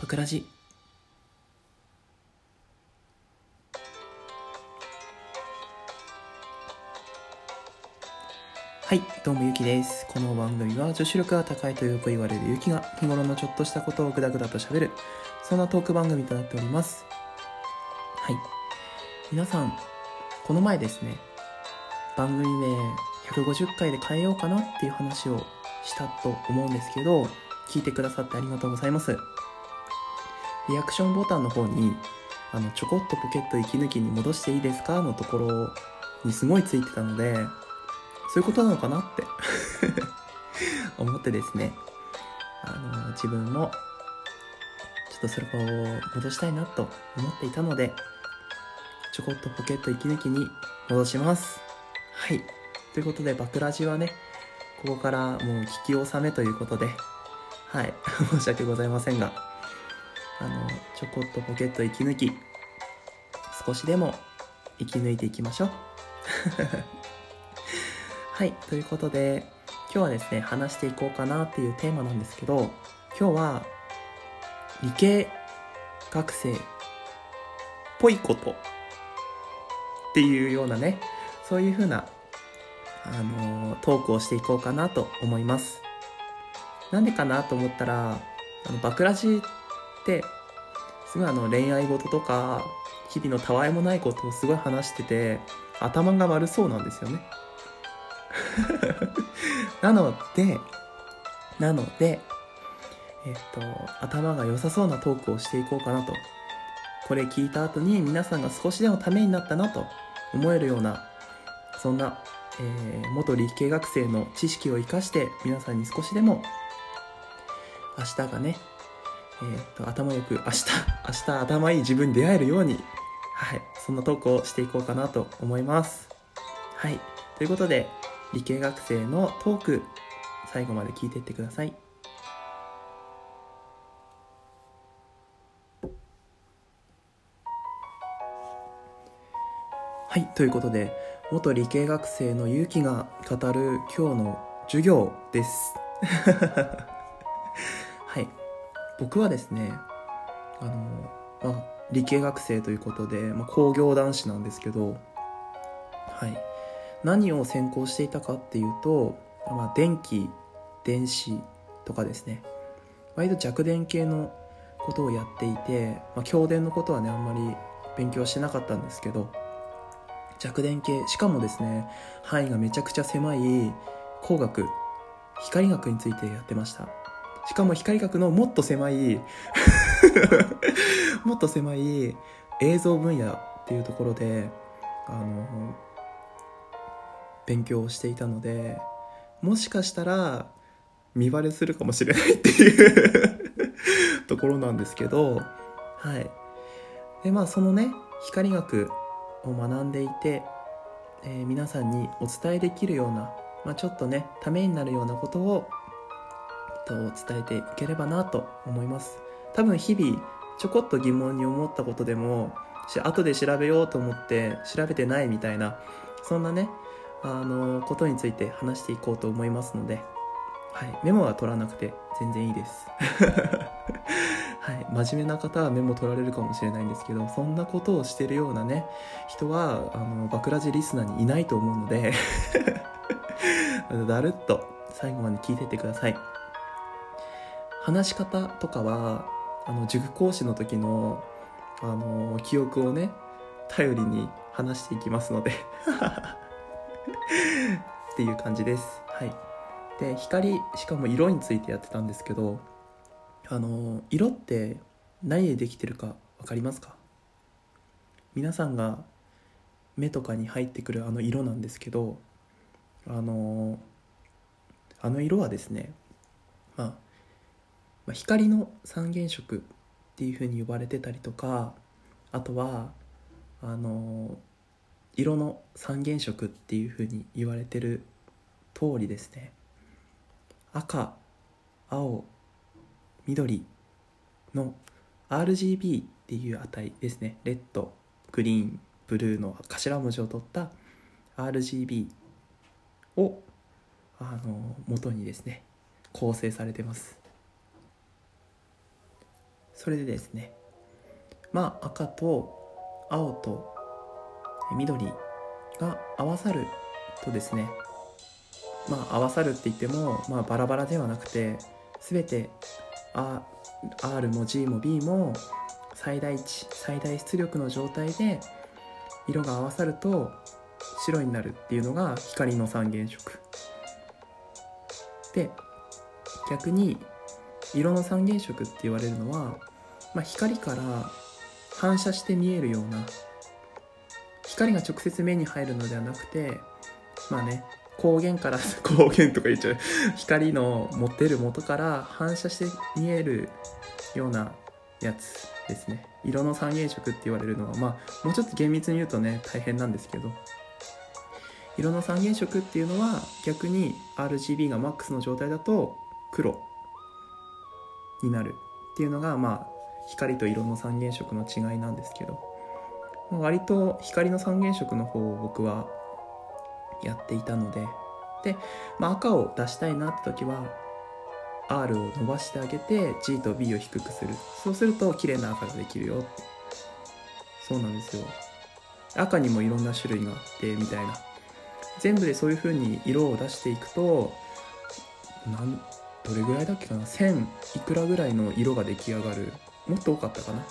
ぷくらじ。はいどうもゆきです。この番組は女子力が高いとよく言われるゆきが日頃のちょっとしたことをぐだぐだと喋るそんなトーク番組となっております。はい。皆さんこの前ですね番組名150回で変えようかなっていう話をしたと思うんですけど聞いてくださってありがとうございます。リアクションボタンの方にあのちょこっとポケット息抜きに戻していいですか？のところにすごいついてたのでそういうことなのかなって 思ってですね。あの自分もちょっとそれを戻したいなと思っていたのでちょこっとポケット息抜きに戻します。はい。ということでバクラジはねここからもう聞き納めということではい。申し訳ございませんが。あのちょこっとポケット息抜き少しでも息抜いていきましょう。はいということで今日はですね話していこうかなっていうテーマなんですけど今日は理系学生っぽいことっていうようなねそういう風なあのトークをしていこうかなと思います。なんでかなと思ったらあのバクラジってすごいあの恋愛事とか日々のたわいもないことをすごい話してて頭が悪そうなんですよね。なのでなのでえっと頭が良さそうなトークをしていこうかなと。これ聞いた後に皆さんが少しでもためになったなと思えるようなそんな、えー、元理系学生の知識を生かして皆さんに少しでも明日がねえー、っと頭よく明日 明日頭いい自分に出会えるようにはいそんなトークをしていこうかなと思います。はいということで理系学生のトーク最後まで聞いていってください。はいということで元理系学生の勇気が語る今日の授業です。はい。僕はですねあの、まあ、理系学生ということで、まあ、工業男子なんですけどはい。何を専攻していたかっていうと、まあ、電気電子とかですね。割と弱電系のことをやっていて、まあ、強電のことはねあんまり勉強してなかったんですけど弱電系しかもですね範囲がめちゃくちゃ狭い工学光学についてやってました。しかも光学のもっと狭い もっと狭い映像分野っていうところであの勉強をしていたのでもしかしたら見バレするかもしれないっていう ところなんですけどはい。でまあそのね光学を学んでいて、えー、皆さんにお伝えできるような、まあ、ちょっとねためになるようなことをと伝えていければなと思います。多分日々ちょこっと疑問に思ったことでも後で調べようと思って調べてないみたいなそんなねあのことについて話していこうと思いますので、はい、メモは取らなくて全然いいです。はい、真面目な方はメモ取られるかもしれないんですけどそんなことをしてるようなね人はあのバクラジリスナーにいないと思うので だるっと最後まで聞いてってください。話し方とかはあの塾講師の時のあの記憶をね頼りに話していきますので。っていう感じです。はい。で光しかも色についてやってたんですけどあの色って何でできてるか分かりますか？皆さんが目とかに入ってくるあの色なんですけどあのあの色はですね、あ、光の三原色っていうふうに呼ばれてたりとかあとはあの色の三原色っていうふうに言われてる通りですね。赤青緑の RGB っていう値ですね。レッドグリーンブルーの頭文字を取った RGB をあの元にですね構成されてます。それでですねまあ赤と青と緑が合わさるとですねまあ合わさるって言っても、まあ、バラバラではなくて全て R も G も B も最大値最大出力の状態で色が合わさると白になるっていうのが光の三原色。で逆に色の三原色って言われるのは、まあ、光から反射して見えるような光が直接目に入るのではなくてまあね光源から 光源とか言っちゃう。光の持ってる元から反射して見えるようなやつですね。色の三原色って言われるのはまあもうちょっと厳密に言うとね大変なんですけど。色の三原色っていうのは逆に RGB がマックスの状態だと黒になるっていうのがまあ光と色の三原色の違いなんですけど割と光の三原色の方を僕はやっていたのでで、まあ、赤を出したいなって時は R を伸ばしてあげて G と B を低くする。そうすると綺麗な赤ができるよって。そうなんですよ。赤にもいろんな種類があってみたいな。全部でそういう風に色を出していくとなんどれぐらいだっけかな？1000いくらぐらいの色が出来上がるもっと多かったかな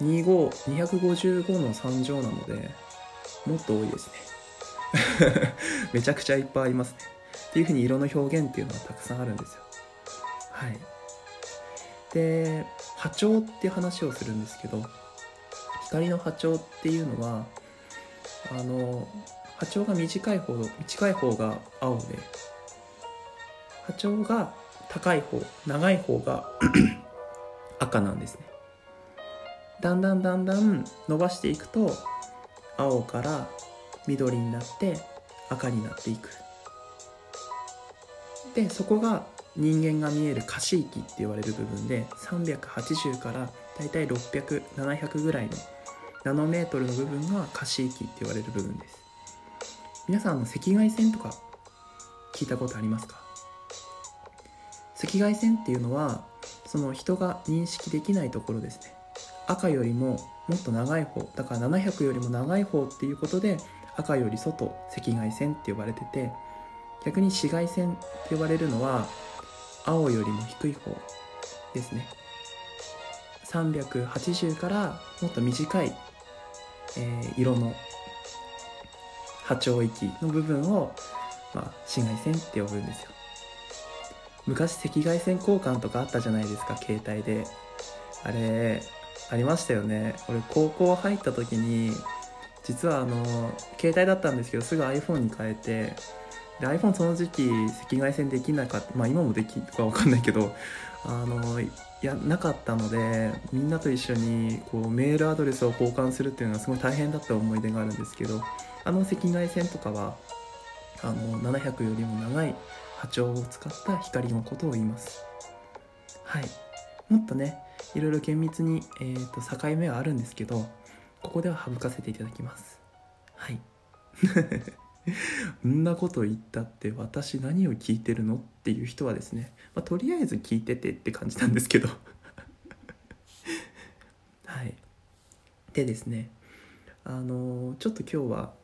？25255の3乗なのでもっと多いですね。めちゃくちゃいっぱいありますね。っていう風に色の表現っていうのはたくさんあるんですよ。はい。で波長って話をするんですけど光の波長っていうのはあの波長が短い方短い方が青で波長が高い方長い方が赤なんですね。だんだんだんだん伸ばしていくと青から緑になって赤になっていく。でそこが人間が見える可視域って言われる部分で380からだいたい600700ぐらいのナノメートルの部分が可視域って言われる部分です。皆さんの赤外線とか聞いたことありますか？赤外線っていうのはその人が認識できないところですね。赤よりももっと長い方だから700よりも長い方っていうことで赤より外赤外線って呼ばれてて逆に紫外線って呼ばれるのは青よりも低い方ですね。380からもっと短い、えー、色の波長域の部分を、まあ、紫外線って呼ぶんですよ。昔赤外線交換とかあったじゃないですか携帯で。あれありましたよね。俺高校入った時に実はあの携帯だったんですけどすぐ iPhone に変えてで iPhone その時期赤外線できなかったまあ今もできるか分かんないけどあのいやなかったのでみんなと一緒にこうメールアドレスを交換するっていうのはすごい大変だった思い出があるんですけどあの赤外線とかはあの700よりも長い波長を使った光のことを言います。はい。もっとねいろいろ厳密に、えーと、境目はあるんですけどここでは省かせていただきます。はい。んなこと言ったって私何を聞いてるのっていう人はですね、まあ、とりあえず聞いててって感じなんですけど。はい。でですねあのちょっと今日は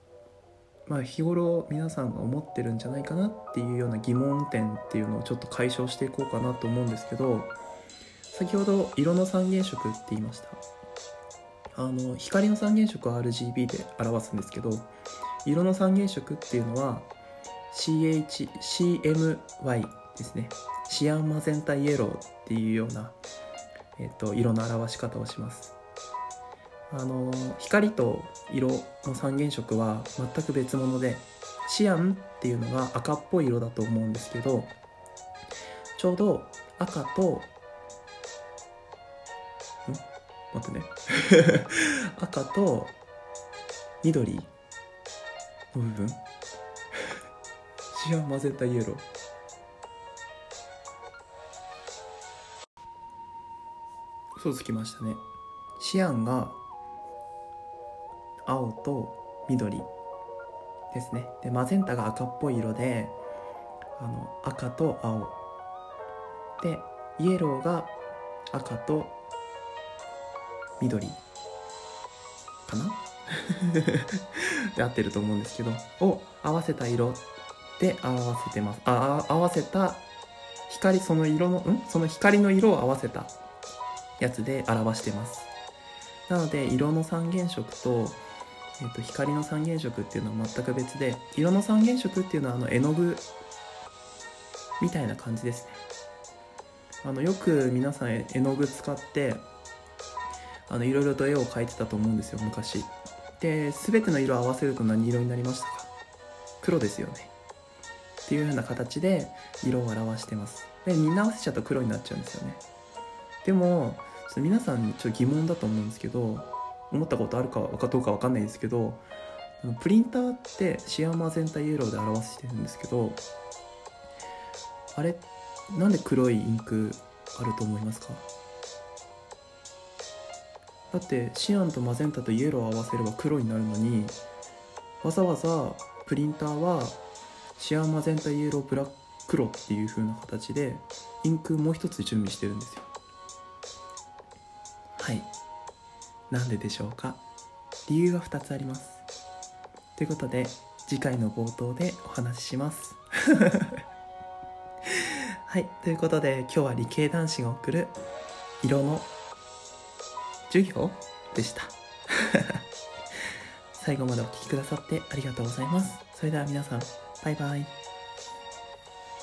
まあ、日頃皆さんが思ってるんじゃないかなっていうような疑問点っていうのをちょっと解消していこうかなと思うんですけど先ほど色の三原色って言いました。あの光の三原色は RGB で表すんですけど色の三原色っていうのは CHCMY ですね。シアンマゼンタイエローっていうような、えっと、色の表し方をします。あの光と色の三原色は全く別物でシアンっていうのが赤っぽい色だと思うんですけどちょうど赤とん？待ってね。赤と緑の部分？シアン混ぜたイエロー。嘘つきましたね。シアンが青と緑ですね。でマゼンタが赤っぽい色であの赤と青。でイエローが赤と緑かな？で合ってると思うんですけど。を合わせた色で表せてます。あ合わせた光その色のん？その光の色を合わせたやつで表してます。なので色の三原色と,、えー、と光の三原色っていうのは全く別で色の三原色っていうのはあの絵の具みたいな感じですね。あのよく皆さん絵の具使ってあのいろいろと絵を描いてたと思うんですよ昔。で全ての色を合わせると何色になりましたか？黒ですよね。っていうような形で色を表してます。でみんな合わせちゃうと黒になっちゃうんですよね。でもちょっと皆さんちょっと疑問だと思うんですけど思ったことあるかどうか分かんないですけどプリンターってシアンマゼンタイエローで表してるんですけどあれなんで黒いインクあると思いますか？だってシアンとマゼンタとイエローを合わせれば黒になるのにわざわざプリンターはシアンマゼンタイエローブラック黒っていう風な形でインクもう一つ準備してるんですよ。はい。なんででしょうか？理由が2つあります。ということで次回の冒頭でお話しします。はいということで今日は理系男子が送る色の授業でした。最後までお聴きくださってありがとうございます。それでは皆さんバイバイ。